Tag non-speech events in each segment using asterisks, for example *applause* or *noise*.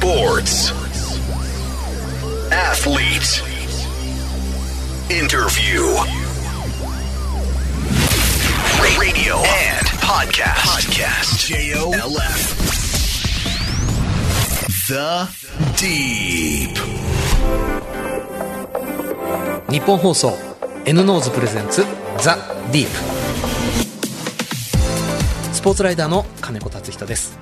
Sports. Athlete. Interview. Radio and podcast. Podcast. J-O-L-F. The Deep. 日本放送 N ノーズプレゼンツザ・ディープスポーツライダーの金子達人です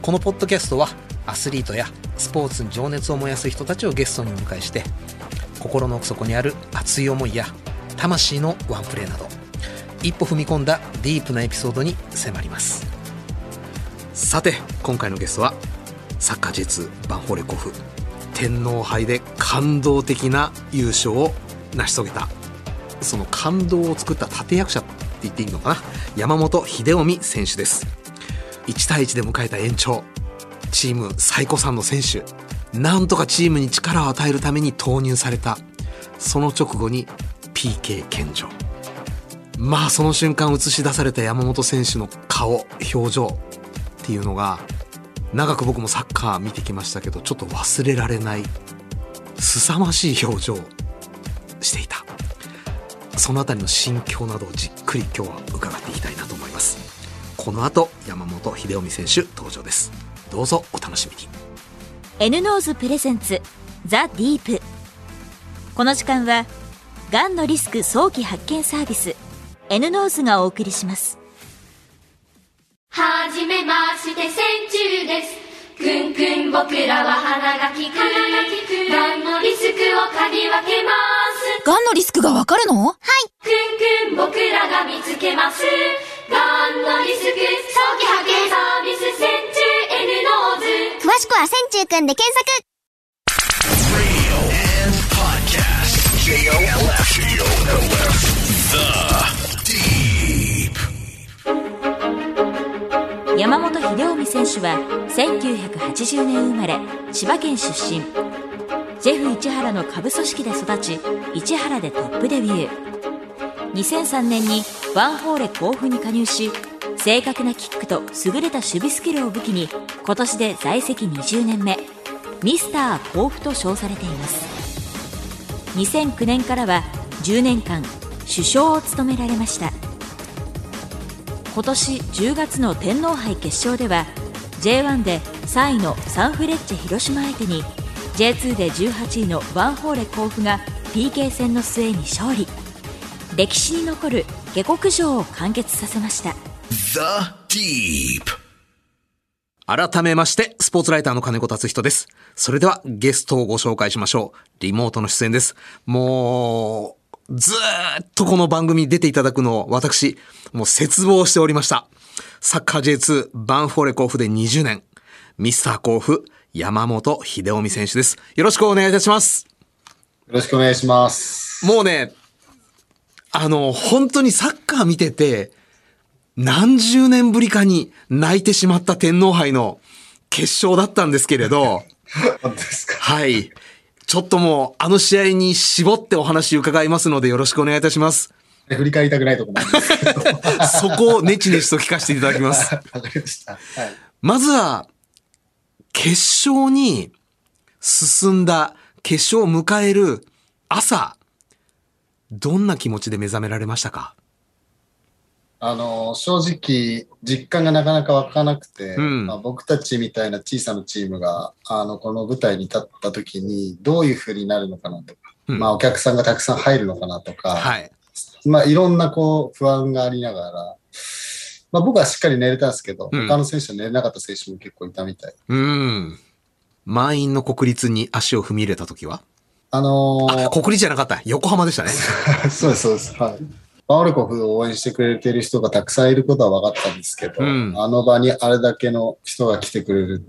このポッドキャストはアスリートやスポーツに情熱を燃やす人たちをゲストにお迎えして心の奥底にある熱い思いや魂のワンプレーなど一歩踏み込んだディープなエピソードに迫ります。さて今回のゲストはサッカー J2 バンホレ甲府天皇杯で感動的な優勝を成し遂げたその感動を作った立役者って言っていいのかな？山本秀臣選手です。1対1で迎えた延長。チーム最古参の選手。なんとかチームに力を与えるために投入された。その直後に PK 献上まあその瞬間映し出された山本選手の顔表情っていうのが長く僕もサッカー見てきましたけどちょっと忘れられない凄まじい表情をしていた。そのあたりの心境などをじっくり今日は伺っていきたいなと思います。この後山本英臣選手登場です。どうぞお楽しみに。N ノーズプレゼンツザ・ディープこの時間はがんのリスク早期発見サービス N-NOSE がお送りします。はじめまして千中です。くんくん僕らは鼻が利く。がんのリスクを嗅ぎ分けます。がんのリスクがわかるの？はい。くんくん僕らが見つけますくは千中くんで検索。山本秀臣選手は1980年生まれ千葉県出身。ジェフ市原の下部組織で育ち市原でトップデビュー。2003年にワンホーレ甲府に加入し正確なキックと優れた守備スキルを武器に今年で在籍20年目ミスター甲府と称されています。2009年からは10年間首相を務められました。今年10月の天皇杯決勝では J1 で3位のサンフレッチェ広島相手に J2 で18位のワンホーレ甲府が PK 戦の末に勝利。歴史に残る下克上を完結させました。The Deep. 改めまして、スポーツライターの金子達人です。それではゲストをご紹介しましょう。リモートの出演です。もう、ずーっとこの番組に出ていただくのを私、もう絶望しておりました。サッカー J2 バンフォーレ甲府で20年、ミスター甲府、山本秀臣選手です。よろしくお願いいたします。よろしくお願いします。もうね、あの、本当にサッカー見てて、何十年ぶりかに泣いてしまった天皇杯の決勝だったんですけれど。*laughs* はい。ちょっともう、あの試合に絞ってお話伺いますのでよろしくお願いいたします。振り返りたくないところなんですけど。わそこをネチネチと聞かせていただきます。*laughs* かりました。はい。まずは、決勝に進んだ、決勝を迎える朝、どんな気持ちで目覚められましたか？あの、正直、実感がなかなか湧かなくて、うんまあ、僕たちみたいな小さなチームが、あの、この舞台に立った時に、どういう風になるのかなとか、うんまあ、お客さんがたくさん入るのかなとか、はい。まあ、いろんなこう、不安がありながら、まあ、僕はしっかり寝れたんですけど、うん他の選手は寝れなかった選手も結構いたみたい。うん。満員の国立に足を踏み入れた時は？あのーあ、国立じゃなかった。横浜でしたね。*laughs* そうです、そうです。はい。バオルコフを応援してくれている人がたくさんいることは分かったんですけど、うんあの場にあれだけの人が来てくれる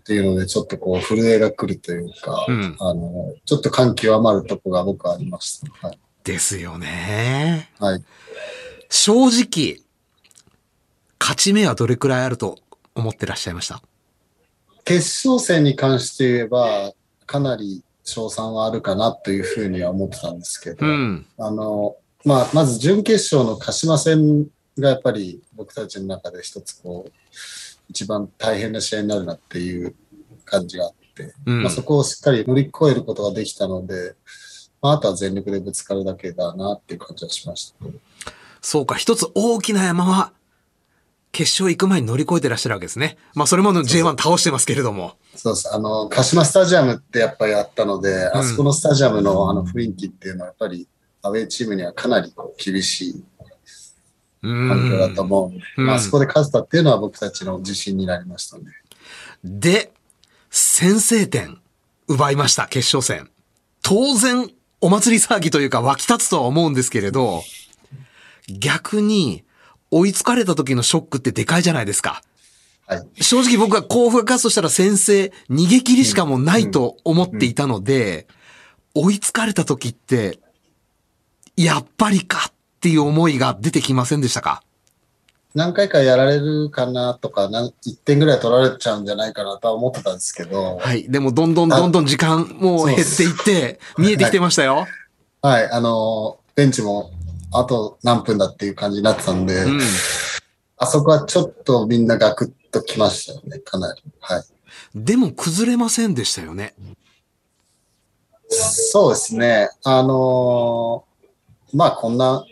っていうので、ちょっとこう、震えが来るというか、うんあの、ちょっと感極まるとこが僕はありました。はい。ですよね。はい。正直、勝ち目はどれくらいあると思ってらっしゃいました？決勝戦に関して言えば、かなり賞賛はあるかなというふうには思ってたんですけど、うん。あの、まあ、まず準決勝の鹿島戦がやっぱり僕たちの中で一つこう、一番大変な試合になるなっていう感じがあって、うんまあ、そこをしっかり乗り越えることができたので、まあ、あとは全力でぶつかるだけだなっていう感じはしました。そうか、一つ大きな山は、決勝行く前に乗り越えてらっしゃるわけですね。まあ、それまでの J1 倒してますけれども。そうです。あの、鹿島スタジアムってやっぱりあったので、あそこのスタジアムのあの雰囲気っていうのはやっぱりアウェーチームにはかなりこう厳しいうん環境だと思ううんまあ、あそこで勝てたっていうのは僕たちの自信になりましたね。で、先制点、奪いました、決勝戦。当然、お祭り騒ぎというか湧き立つとは思うんですけれど、逆に、追いつかれた時のショックってでかいじゃないですか。はい。正直僕は甲府が勝つとしたら先制、逃げ切りしかもうないと思っていたので、追いつかれた時って、やっぱりかっていう思いが出てきませんでしたか？何回かやられるかなとか、なん1点ぐらい取られちゃうんじゃないかなとは思ってたんですけど、はい。でもどんどんどんどん時間もう減っていって、見えてきてましたよ。はい、あの、ベンチもあと何分だっていう感じになってたんで、うん。あそこはちょっとみんなガクッときましたよね、かなり。はい。でも崩れませんでしたよね。そうですね。あのーまあこんな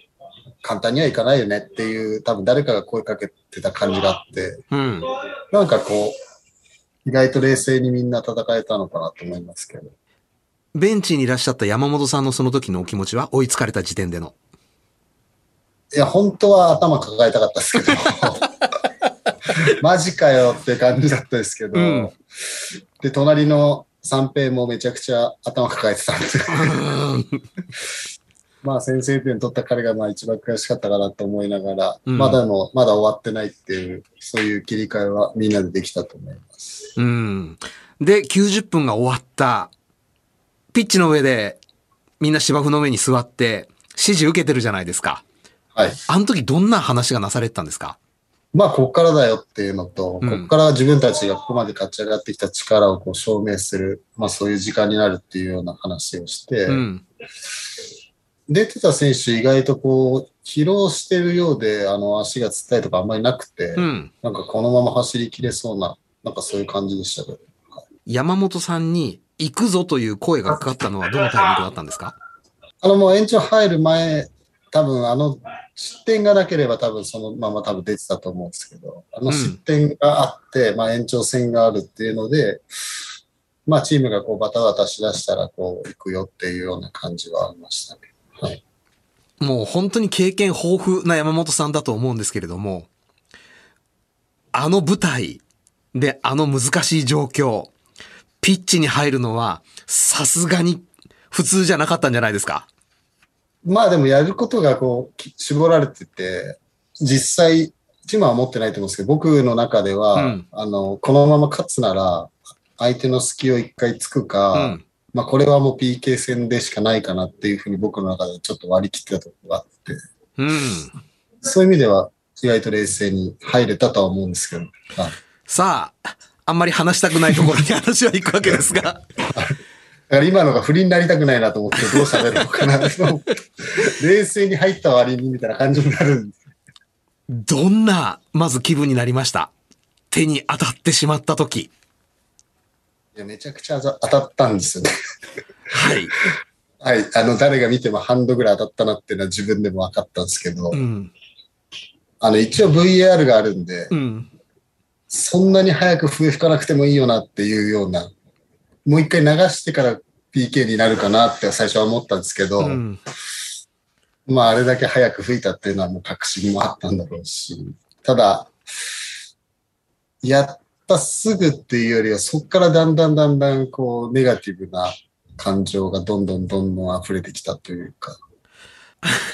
簡単にはいかないよねっていう、多分誰かが声かけてた感じがあって、うん。なんかこう、意外と冷静にみんな戦えたのかなと思いますけど。ベンチにいらっしゃった山本さんのその時のお気持ちは追いつかれた時点での？いや、本当は頭抱えたかったですけど、*laughs* マジかよって感じだったですけど、うんで、隣の三平もめちゃくちゃ頭抱えてたんで、まあ先制点取った彼がまあ一番悔しかったかなと思いながら、うんまだもまだ終わってないっていう、そういう切り替えはみんなでできたと思います。うん。で、90分が終わった。ピッチの上でみんな芝生の上に座って指示受けてるじゃないですか。はい。あの時どんな話がなされてたんですか？まあ、ここからだよっていうのと、うんここから自分たちがここまで勝ち上がってきた力をこう証明する、まあそういう時間になるっていうような話をして、うん。出てた選手意外とこう、疲労してるようで、あの、足がつったりとかあんまりなくて、うん。なんかこのまま走り切れそうな、なんかそういう感じでしたけど。山本さんに行くぞという声がかかったのはどのタイミングだったんですか？あの、もう延長入る前、多分あの失点がなければ多分そのまま多分出てたと思うんですけど、あの失点があって、まあ延長戦があるっていうので、まあチームがこうバタバタしだしたらこう行くよっていうような感じはありましたね。はい。もう本当に経験豊富な山本さんだと思うんですけれども、あの舞台であの難しい状況、ピッチに入るのはさすがに普通じゃなかったんじゃないですか？まあでもやることがこうき絞られてて、実際、チームは持ってないと思うんですけど、僕の中では、うんあの、このまま勝つなら、相手の隙を一回つくか、うん。まあこれはもう PK 戦でしかないかなっていうふうに僕の中でちょっと割り切ってたところがあって、うん。そういう意味では意外と冷静に入れたとは思うんですけど、はいさあ、あんまり話したくないところに話は行くわけですが、だから今のが不利になりたくないなと思ってどう喋ろうかなと。冷静に入った割にみたいな感じになるどんな、まず気分になりました？手に当たってしまった時。いやめちゃくちゃ当たったんですよね。はい。*laughs* はい。あの、誰が見てもハンドぐらい当たったなっていうのは自分でも分かったんですけど、うん。あの、一応 VAR があるんで、うん。そんなに早く笛吹かなくてもいいよなっていうような、もう一回流してから PK になるかなって最初は思ったんですけど、うん。まあ、あれだけ早く吹いたっていうのはもう確信もあったんだろうし、ただ、やったすぐっていうよりは、そこからだんだんだんだん、こう、ネガティブな感情がどんどんどんどん溢れてきたというか、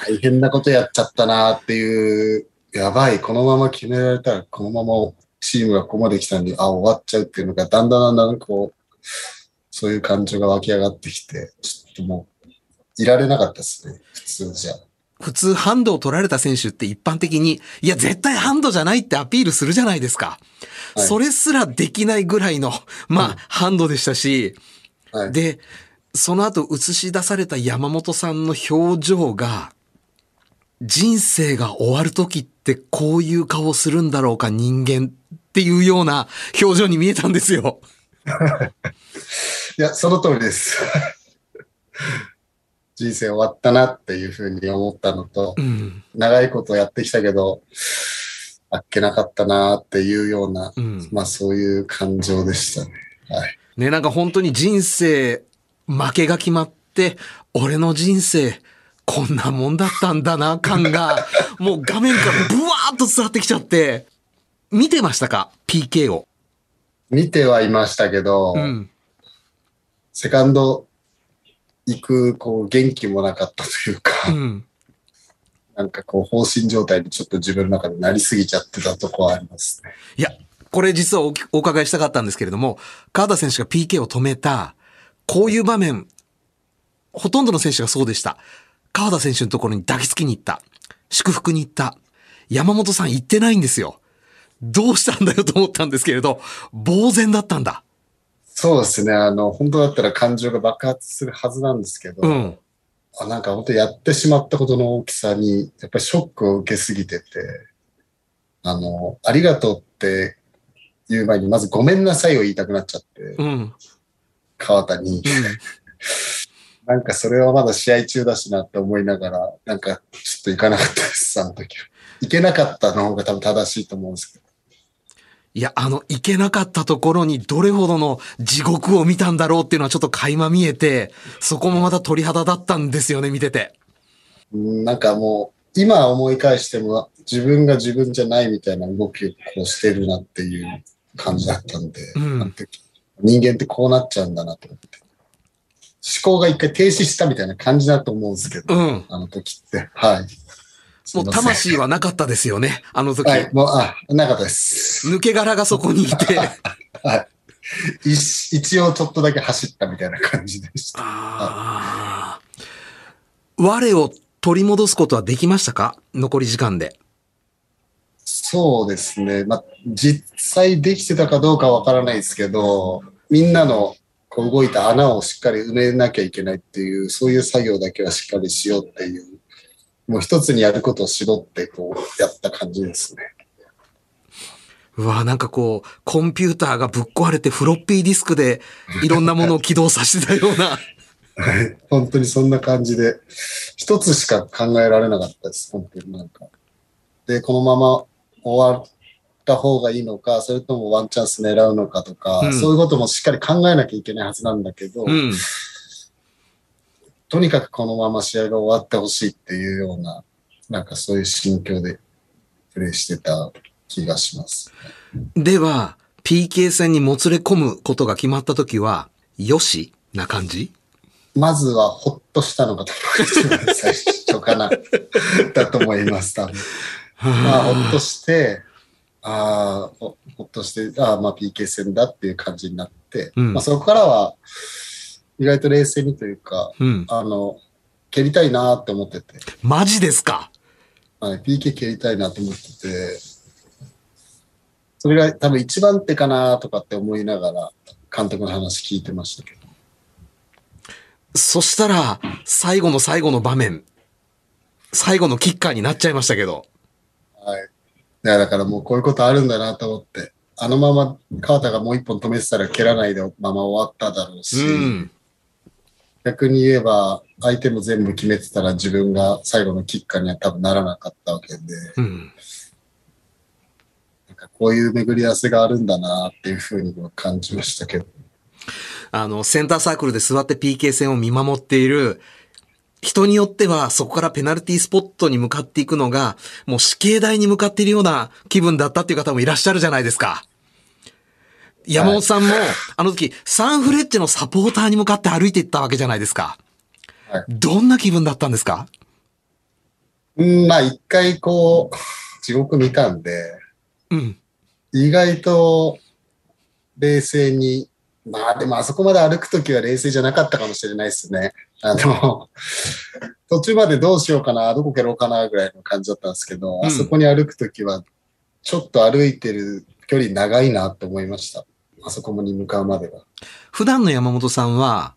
大変なことやっちゃったなっていう、やばい、このまま決められたら、このままチームがここまで来たのに、あ、終わっちゃうっていうのが、だんだんだんだんこう、そういう感情が湧き上がってきて、ちょっともう、いられなかったですね、普通じゃ。普通ハンドを取られた選手って一般的に、いや、絶対ハンドじゃないってアピールするじゃないですか。はいそれすらできないぐらいの、まあ、ハンドでしたし、はい。で、その後映し出された山本さんの表情が、人生が終わる時ってこういう顔するんだろうか人間っていうような表情に見えたんですよ。*laughs* いや、その通りです。*laughs* 人生終わったなっていうふうに思ったのと、うん。長いことやってきたけど、あっけなかったなっていうような、うん。まあそういう感情でしたね。はい。ね、なんか本当に人生、負けが決まって、俺の人生、こんなもんだったんだな、感が、*laughs* もう画面からブワーッと伝わってきちゃって、見てましたか ?PK を。見てはいましたけど、うん。セカンド行く、こう、元気もなかったというか、うん。なんかこう、放心状態にちょっと自分の中でなりすぎちゃってたとこはありますね。いや、これ実はおお伺いしたかったんですけれども、川田選手が PK を止めた、こういう場面、ほとんどの選手がそうでした。川田選手のところに抱きつきに行った。祝福に行った。山本さん行ってないんですよ。どうしたんだよと思ったんですけれど、呆然だったんだ。そうですね。あの、本当だったら感情が爆発するはずなんですけど、うん。あなんか本当やってしまったことの大きさに、やっぱりショックを受けすぎてて、あの、ありがとうって言う前に、まずごめんなさいを言いたくなっちゃって、うん。うん。川田に。なんかそれはまだ試合中だしなって思いながら、なんかちょっと行かなかったです、あの時は。行けなかったの方が多分正しいと思うんですけど。いや、あの、行けなかったところにどれほどの地獄を見たんだろうっていうのはちょっと垣間見えて、そこもまた鳥肌だったんですよね、見てて。うんなんかもう、今思い返しても自分が自分じゃないみたいな動きをこうしてるなっていう感じだったんで、うん人間ってこうなっちゃうんだなと思って。思考が一回停止したみたいな感じだと思うんですけど、うん。あの時って。はい。もう魂はなかったですよね、あの時。はい、もう、あ、なかったです。抜け殻がそこにいて。*laughs* はい。一一応ちょっとだけ走ったみたいな感じでした。あー我を取り戻すことはできましたか？残り時間で。そうですね。まあ、実際できてたかどうかわからないですけど、みんなのこう動いた穴をしっかり埋めなきゃいけないっていう、そういう作業だけはしっかりしようっていう、もう一つにやることを絞ってこうやった感じですね。うわなんかこう、コンピューターがぶっ壊れてフロッピーディスクでいろんなものを起動させてたような。はい。本当にそんな感じで、一つしか考えられなかったです。本当になんか。で、このまま終わった方がいいのか、それともワンチャンス狙うのかとか、うんそういうこともしっかり考えなきゃいけないはずなんだけど、うん。とにかくこのまま試合が終わってほしいっていうような、なんかそういう心境でプレーしてた気がします。では、PK 戦にもつれ込むことが決まった時は、よしな感じ？まずはほっとしたのが最初かな、だと思います、多分。*laughs* まあ、ほっとして、ああ、ほほっとして、ああ、まあ PK 戦だっていう感じになって、うんまあそこからは、意外と冷静にというか、うん。あの、蹴りたいなって思ってて、マジですか？はい、PK 蹴りたいなと思ってて、それが多分一番手かなとかって思いながら、監督の話聞いてましたけど。そしたら、最後の最後の場面、最後のキッカーになっちゃいましたけど。はい。いや、だからもうこういうことあるんだなと思って、あのまま川田がもう一本止めてたら蹴らないでまま終わっただろうし、うん。逆に言えば、相手も全部決めてたら自分が最後のキッカーには多分ならなかったわけで、うん。なんかこういう巡り合わせがあるんだなっていうふうには感じましたけど。あの、センターサークルで座って PK 戦を見守っている、人によってはそこからペナルティスポットに向かっていくのが、もう死刑台に向かっているような気分だったっていう方もいらっしゃるじゃないですか。山本さんも、あの時、サンフレッチェのサポーターに向かって歩いていったわけじゃないですか。はいどんな気分だったんですか？うん、まあ一回こう、地獄見たんで、うん。意外と冷静に、まあでもあそこまで歩くときは冷静じゃなかったかもしれないですね。あの、途中までどうしようかな、どこ蹴ろうかなぐらいの感じだったんですけど、うんあそこに歩くときは、ちょっと歩いてる距離長いなと思いました。あそこに向かうまでは。普段の山本さんは、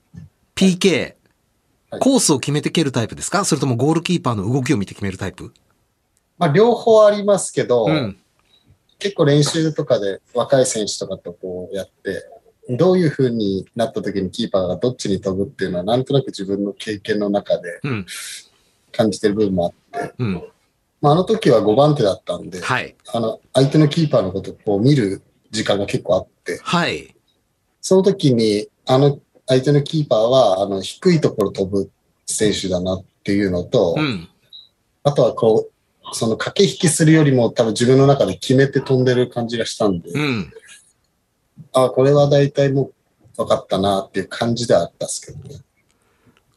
PK、はいコースを決めて蹴るタイプですか？それともゴールキーパーの動きを見て決めるタイプ？まあ両方ありますけど、うん。結構練習とかで若い選手とかとこうやって、どういう風になった時にキーパーがどっちに飛ぶっていうのは、なんとなく自分の経験の中でうん。感じてる部分もあって、うん。まあ、あの時は5番手だったんで、はい。あの、相手のキーパーのことをこう見る時間が結構あって、はい。その時に、あの、相手のキーパーは、あの、低いところ飛ぶ選手だなっていうのと、うん。あとはこう、その駆け引きするよりも多分自分の中で決めて飛んでる感じがしたんで、うん。あこれは大体もう分かったなっていう感じではあったんですけどね。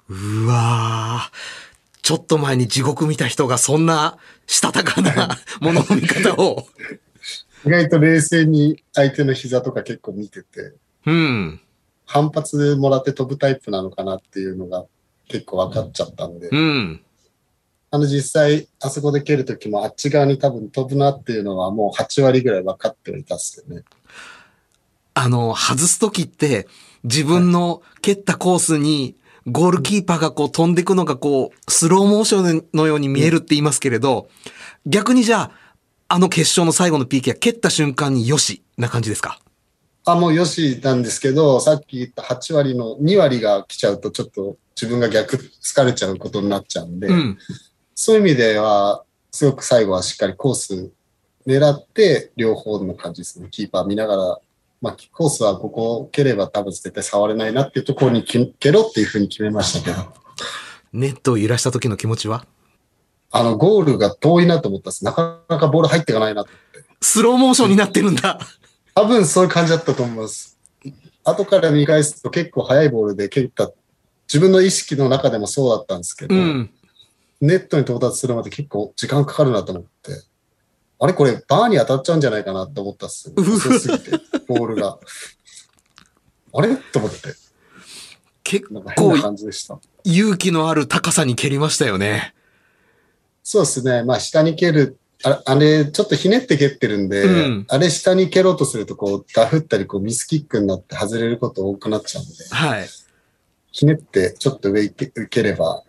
うわーちょっと前に地獄見た人がそんなしたたかな *laughs* ものの見方を。意外と冷静に相手の膝とか結構見てて、うん。反発もらって飛ぶタイプなのかなっていうのが結構分かっちゃったんで、うん。あの実際あそこで蹴るときもあっち側に多分飛ぶなっていうのはもう8割ぐらい分かってはいたっすよね。あの、外すときって、自分の蹴ったコースに、ゴールキーパーがこう飛んでいくのがこう、スローモーションのように見えるって言いますけれど、逆にじゃあ、あの決勝の最後の PK は蹴った瞬間によし、な感じですか？あ、もうよしなんですけど、さっき言った8割の2割が来ちゃうとちょっと自分が逆疲れちゃうことになっちゃうんで、うん。そういう意味では、すごく最後はしっかりコース狙って、両方の感じですね。キーパー見ながら、まあ、コースはここを蹴れば多分絶対触れないなっていうところにき蹴ろっていうふうに決めましたけど、ネットを揺らした時の気持ちは？あの、ゴールが遠いなと思ったんです。なかなかボール入っていかないなと思って。スローモーションになってるんだ。多分そういう感じだったと思います。後から見返すと結構速いボールで蹴った、自分の意識の中でもそうだったんですけど、うん。ネットに到達するまで結構時間かかるなと思って、あれこれバーに当たっちゃうんじゃないかなって思ったっすよ。遅すぎて、ボールが。あれと思って、結構。勇気のある高さに蹴りましたよね。そうですね。まあ下に蹴る、ああれ、ちょっとひねって蹴ってるんで、うんあれ下に蹴ろうとするとこう、ダフったりこうミスキックになって外れること多くなっちゃうんで、はい。ひねってちょっと上受ければ、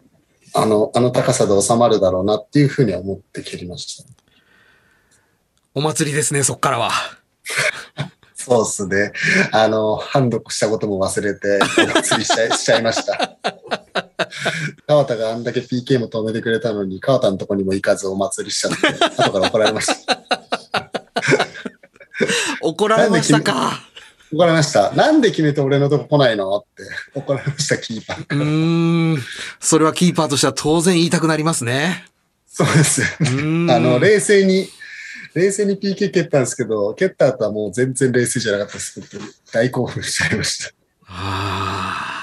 あの、あの高さで収まるだろうなっていうふうには思って蹴りました。お祭りですね、そっからは。*laughs* そうっすね。あの、ハンドしたことも忘れて、お祭りしちゃいしちゃいました。*laughs* 川田があんだけ PK も止めてくれたのに、川田のとこにも行かずお祭りしちゃって、後から怒られました。怒られましたか？怒られました。なんで決めて俺のとこ来ないの？って怒られました、キーパーから。うーん。それはキーパーとしては当然言いたくなりますね。そうです。あの、冷静に、冷静に PK 蹴ったんですけど、蹴った後はもう全然冷静じゃなかったです。大興奮しちゃいました。あー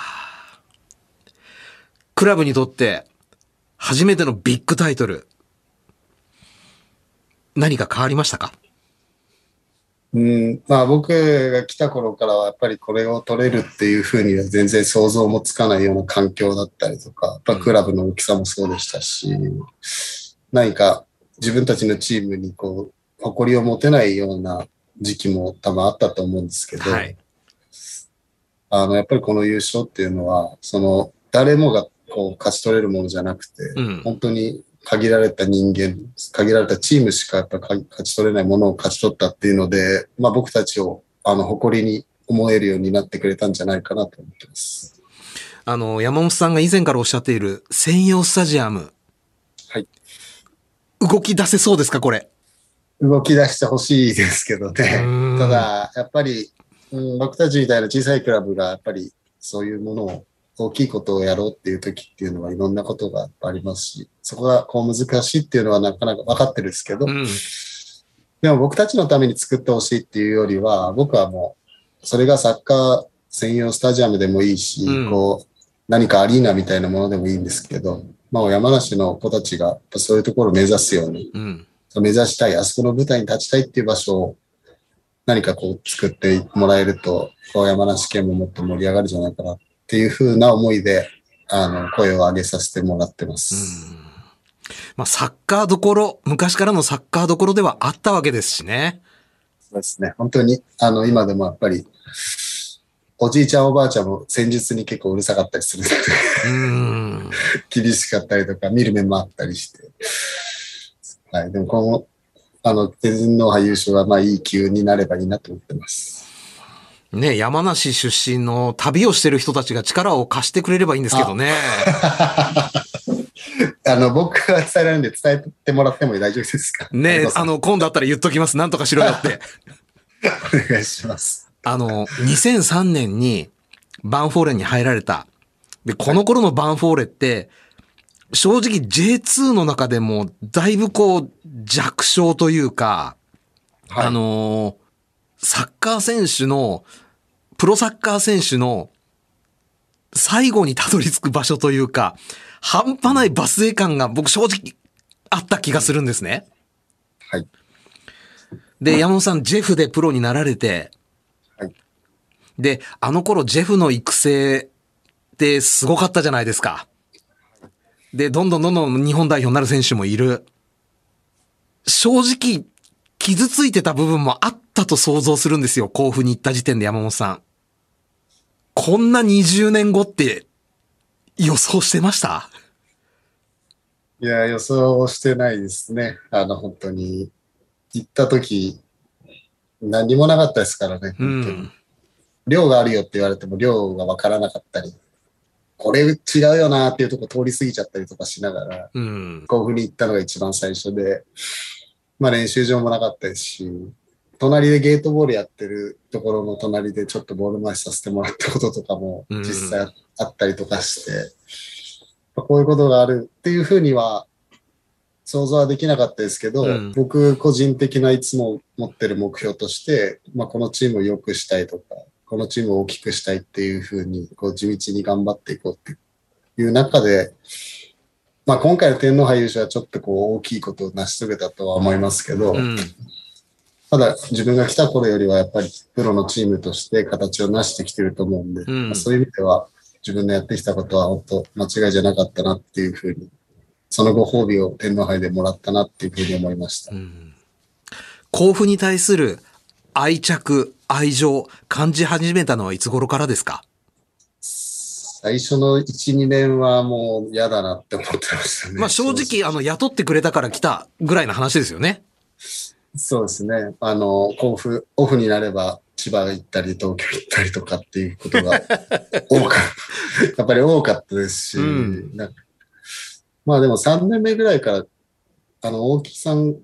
クラブにとって初めてのビッグタイトル。何か変わりましたか？うん、まあ僕が来た頃からはやっぱりこれを取れるっていうふうには全然想像もつかないような環境だったりとか、やっぱクラブの大きさもそうでしたし、何か自分たちのチームにこう、誇りを持てないような時期も多分あったと思うんですけど、はい。あの、やっぱりこの優勝っていうのは、その、誰もがこう勝ち取れるものじゃなくて、うん。本当に限られた人間、限られたチームしかやっぱ勝ち取れないものを勝ち取ったっていうので、まあ僕たちをあの誇りに思えるようになってくれたんじゃないかなと思ってます。あの、山本さんが以前からおっしゃっている専用スタジアム。はい。動き出せそうですか、これ？動き出してほしいですけどうねん。ただ、やっぱり、うん、僕たちみたいな小さいクラブがやっぱりそういうものを大きいことをやろうっていう時っていうのはいろんなことがありますし、そこがこう難しいっていうのはなかなか分かってるんですけど、うん。でも僕たちのために作ってほしいっていうよりは、僕はもう、それがサッカー専用スタジアムでもいいし、うんこう、何かアリーナみたいなものでもいいんですけど、まあ山梨の子たちがそういうところを目指すように、うん。目指したい、あそこの舞台に立ちたいっていう場所を何かこう作ってもらえると、こう山梨県ももっと盛り上がるんじゃないかなっていうふうな思いで、あの、声を上げさせてもらってます。まあ、サッカーどころ、昔からのサッカーどころではあったわけですしね。そうですね。本当に、あの、今でもやっぱり、おじいちゃんおばあちゃんも戦術に結構うるさかったりするので、うん。*laughs* 厳しかったりとか、見る目もあったりして。はい。でも、この、あの、天皇杯優勝は、まあ、いい機運になればいいなと思ってます。ね、山梨出身の旅をしてる人たちが力を貸してくれればいいんですけどね。*laughs* あの、僕が伝えられるんで伝えてもらっても大丈夫ですか？ね、あの、の、今度あったら言っときます。なんとかしろよって。*laughs* お願いします。あの、2003年にバンフォーレに入られた。で、この頃のバンフォーレって、正直 J2 の中でもだいぶこう弱小というか、はいあのーサッカー選手の、プロサッカー選手の最後にたどり着く場所というか、半端ないバスエ感が僕正直あった気がするんですね。はい。で、山本さん、ジェフでプロになられて、はいで、あの頃ジェフの育成ってすごかったじゃないですか。で、どんどんどんどん日本代表になる選手もいる。正直、傷ついてた部分もあったと想像するんですよ。甲府に行った時点で山本さん。こんな20年後って予想してました？いや、予想してないですね。あの、本当に、行った時、何もなかったですからね。うん。量があるよって言われても量がわからなかったり、これ違うよなっていうとこ通り過ぎちゃったりとかしながら、うん。甲府に行ったのが一番最初で、まあ練習場もなかったですし、隣でゲートボールやってるところの隣でちょっとボール回しさせてもらったこととかもうん実際あったりとかして、まあこういうことがあるっていうふうには想像はできなかったですけど、うん僕個人的ないつも持ってる目標として、まあこのチームを良くしたいとか、このチームを大きくしたいっていうふうに、こう地道に頑張っていこうっていう中で、まあ今回の天皇杯優勝はちょっとこう大きいことを成し遂げたとは思いますけど、うん。ただ自分が来た頃よりはやっぱりプロのチームとして形を成してきてると思うんで、うんまあそういう意味では自分のやってきたことは本当間違いじゃなかったなっていうふうに、そのご褒美を天皇杯でもらったなっていうふうに思いました。甲府に対する愛着、愛情、感じ始めたのはいつ頃からですか？最初の1、2年はもう嫌だなって思ってましたね。まあ正直、あの、雇ってくれたから来たぐらいの話ですよね。そうですね。あの、甲府、オフになれば千葉行ったり東京行ったりとかっていうことが *laughs* 多かった。やっぱり多かったですし、うんまあでも3年目ぐらいから、あの、大木さん、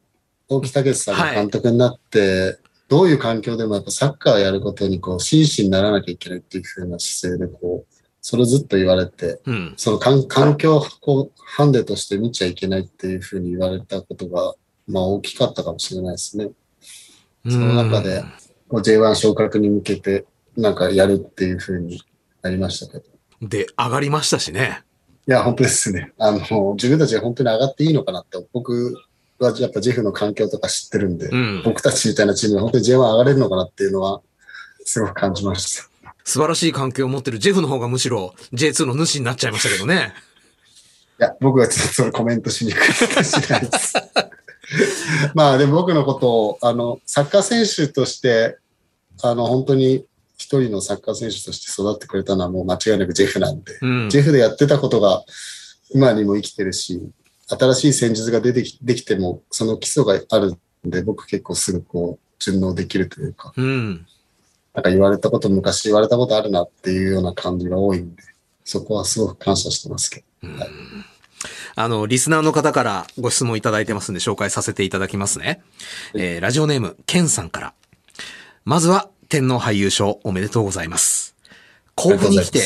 大木武さんが監督になって、どういう環境でもやっぱサッカーをやることにこう、真摯にならなきゃいけないっていう風な姿勢でこう、それをずっと言われて、うん。その環環境をこうハンデとして見ちゃいけないっていうふうに言われたことが、まあ大きかったかもしれないですね。その中で、こう J1 昇格に向けてなんかやるっていうふうになりましたけど。いで、上がりましたしね。や、本当ですね。あの、自分たちが本当に上がっていいのかなって、僕はやっぱジェフの環境とか知ってるんで、うん。僕たちみたいなチームが本当に J1 上がれるのかなっていうのは、すごく感じました。素晴らしい関係を持ってるジェフの方がむしろ J2 の主になっちゃいましたけどね。いや、僕はちょっとそれコメントしにくいかもしれないです。*laughs* *laughs* まあでも僕のことを、あの、サッカー選手として、あの、本当に一人のサッカー選手として育ってくれたのはもう間違いなくジェフなんで、うんジ。ェフでやってたことが今にも生きてるし、新しい戦術が出てきできても、その基礎があるんで、僕結構すぐこう、順応できるというか、うん。なんか言われたこと、昔言われたことあるなっていうような感じが多いんで、そこはすごく感謝してますけど。はいあの、リスナーの方からご質問いただいてますんで紹介させていただきますね。えーラジオネーム、ケンさんから。まずは、天皇杯優勝おめでとうございます。甲府に来て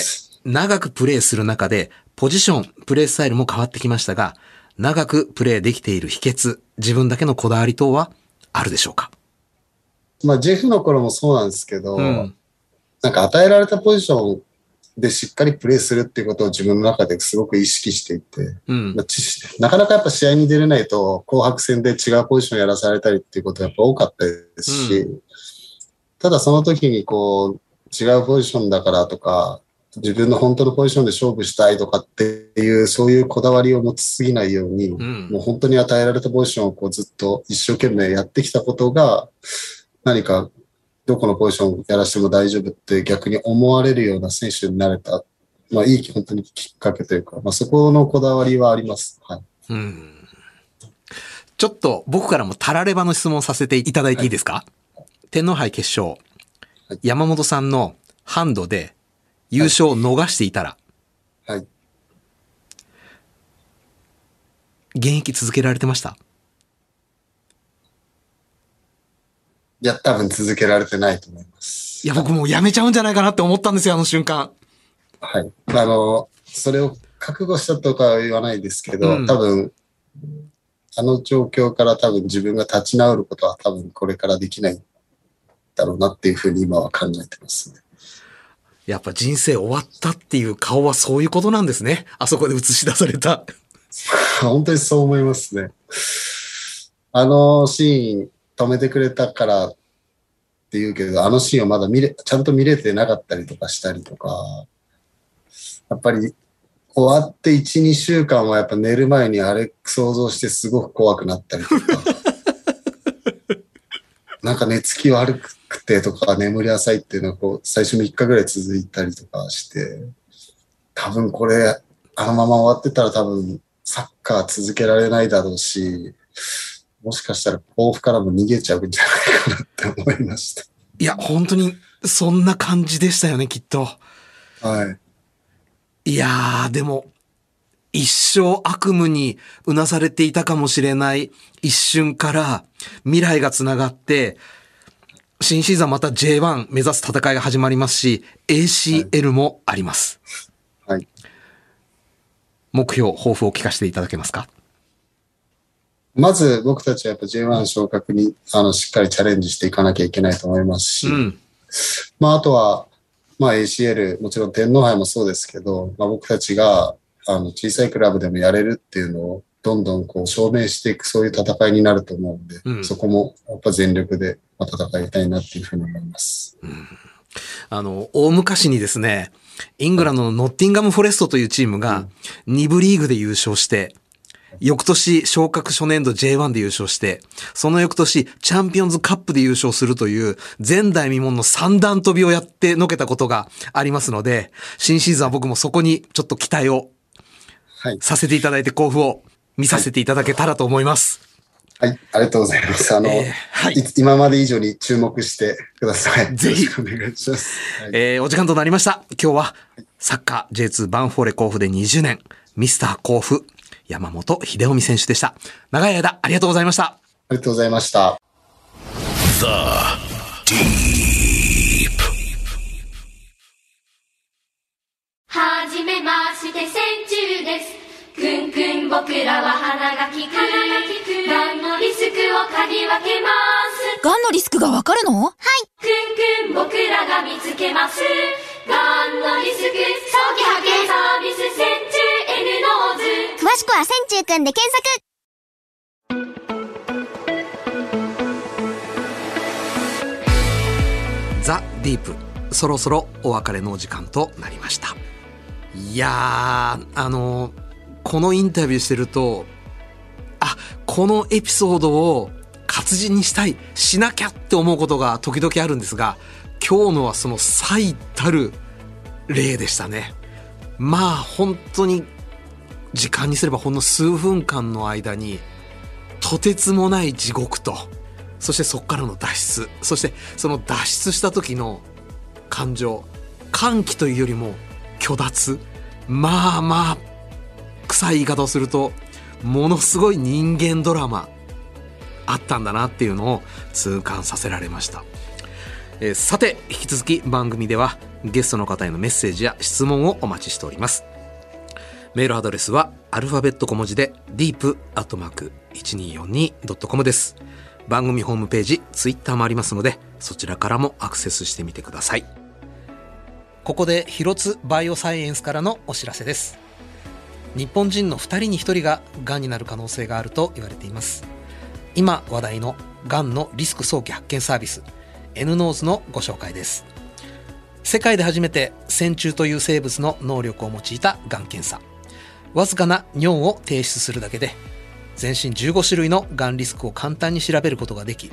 長くプレーする中で、ポジション、プレースタイルも変わってきましたが、長くプレーできている秘訣、自分だけのこだわり等はあるでしょうか？まあ、ジェフの頃もそうなんですけど、うんなんか与えられたポジションでしっかりプレーするっていうことを自分の中ですごく意識していて、うん。なかなかやっぱ試合に出れないと紅白戦で違うポジションやらされたりっていうことがやっぱ多かったですし、ただその時にこう違うポジションだからとか、自分の本当のポジションで勝負したいとかっていう、そういうこだわりを持ちすぎないように、うん。もう本当に与えられたポジションをこうずっと一生懸命やってきたことが、何かどこのポジションやらしても大丈夫って逆に思われるような選手になれた、まあいい本当にきっかけというか、まあそこのこだわりはあります。はい。うん。ちょっと僕からもタラレバの質問させていただいていいですか、天皇杯決勝。はい山本さんのハンドで優勝を逃していたら、はい。現役続けられてました？いや、多分続けられてないと思います。いや、僕もうやめちゃうんじゃないかなって思ったんですよ、あの瞬間。はい。あの、それを覚悟したとかは言わないですけど、うん多分、あの状況から多分自分が立ち直ることは多分これからできないだろうなっていうふうに今は考えてますね。やっぱ人生終わったっていう顔はそういうことなんですね。あそこで映し出された。*laughs* 本当にそう思いますね。あのシーン止めてくれたからって言うけど、あのシーンをまだ見れ、ちゃんと見れてなかったりとかしたりとか、やっぱり終わって1、2週間はやっぱ寝る前にあれ想像してすごく怖くなったりとか、*laughs* なんか寝つき悪くてとか眠り浅いっていうのがこう最初3日ぐらい続いたりとかして、多分これあのまま終わってたら多分サッカー続けられないだろうし、もしかしたら甲府からも逃げちゃうんじゃないかなって思いましいや、本当にそんな感じでしたよね、きっと。た。はい。いやー、でも、一生悪夢にうなされていたかもしれない一瞬から未来がつながって、新シーズンはまた J1 目指す戦いが始まりますし、ACL もあります。はい。目標、抱負を聞かせていただけますか？まず僕たちはやっぱ J1 昇格にあのしっかりチャレンジしていかなきゃいけないと思いますし、うん。まああとは、まあ ACL、もちろん天皇杯もそうですけど、まあ僕たちがあの小さいクラブでもやれるっていうのをどんどんこう証明していくそういう戦いになると思うんで、うんそこもやっぱ全力でまあ戦いたいなっていうふうに思います。あの、大昔にですね、イングランドのノッティンガム・フォレストというチームが2部リーグで優勝して、翌年昇格初年度 J1 で優勝して、その翌年チャンピオンズカップで優勝するという前代未聞の三段跳びをやってのけたことがありますので、新シーズンは僕もそこにちょっと期待をはい。させていただいて甲府を見させていただけたらと思います。はい。ありがとうございます。あの、えーはいい今まで以上に注目してください。ぜひお願いします。はいえーお時間となりました。今日は、サッカー J2 バンフォーレ甲府で20年、ミスター甲府、山本秀臣選手でした。長い間ありがとうございました。ありがとうございました。The Deep. はじめまして千中ですくんくん僕らは鼻が利くがんのリスクを嗅ぎ分けますがんのリスクがわかるの？はい。くんくん僕らが見つけますくんで検索ザ・ディープ。そろそろお別れのお時間となりました。いや、あの、このインタビューしてると、あ、このエピソードを活字にしたい、しなきゃって思うことが時々あるんですが、今日のはその最たる例でしたね。まあ、本当に時間にすればほんの数分間の間に、とてつもない地獄と、そしてそこからの脱出、そしてその脱出した時の感情、歓喜というよりも虚脱。まあまあ、臭い言い方をすると、ものすごい人間ドラマ、あったんだなっていうのを痛感させられました。えーさて、引き続き番組ではゲストの方へのメッセージや質問をお待ちしております。メールアドレスはアルファベット小文字で deep.1242.com です。番組ホームページ、ツイッターもありますので、そちらからもアクセスしてみてください。ここで広津バイオサイエンスからのお知らせです。日本人の2人に1人ががんになる可能性があると言われています。今話題のがんのリスク早期発見サービス N ノーズのご紹介です。世界で初めて線虫という生物の能力を用いたがん検査。わずかな尿を提出するだけで全身15種類のがんリスクを簡単に調べることができ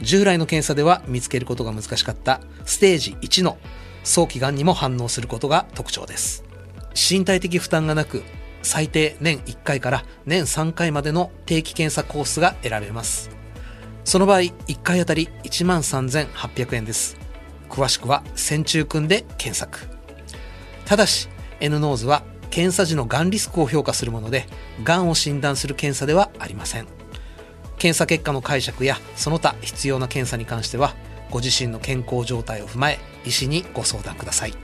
従来の検査では見つけることが難しかったステージ1の早期がんにも反応することが特徴です。身体的負担がなく最低年1回から年3回までの定期検査コースが選べます。その場合1回あたり1万3800円です。詳しくは線虫くんで検索。ただし N ノーズは検査時のがんリスクを評価するものでがんを診断する検査ではありません。検査結果の解釈やその他必要な検査に関してはご自身の健康状態を踏まえ医師にご相談ください。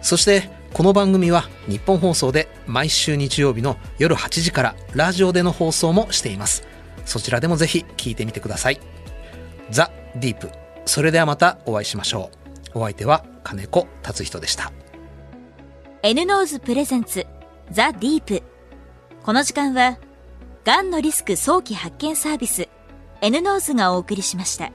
そしてこの番組はニッポン放送で毎週日曜日の夜8時からラジオでの放送もしています。そちらでもぜひ聞いてみてください。 THE DEEP。それではまたお会いしましょう。お相手は金子達仁でした。 N-NOSE presentsザ・ディープこの時間はがんのリスク早期発見サービス N ノーズがお送りしました。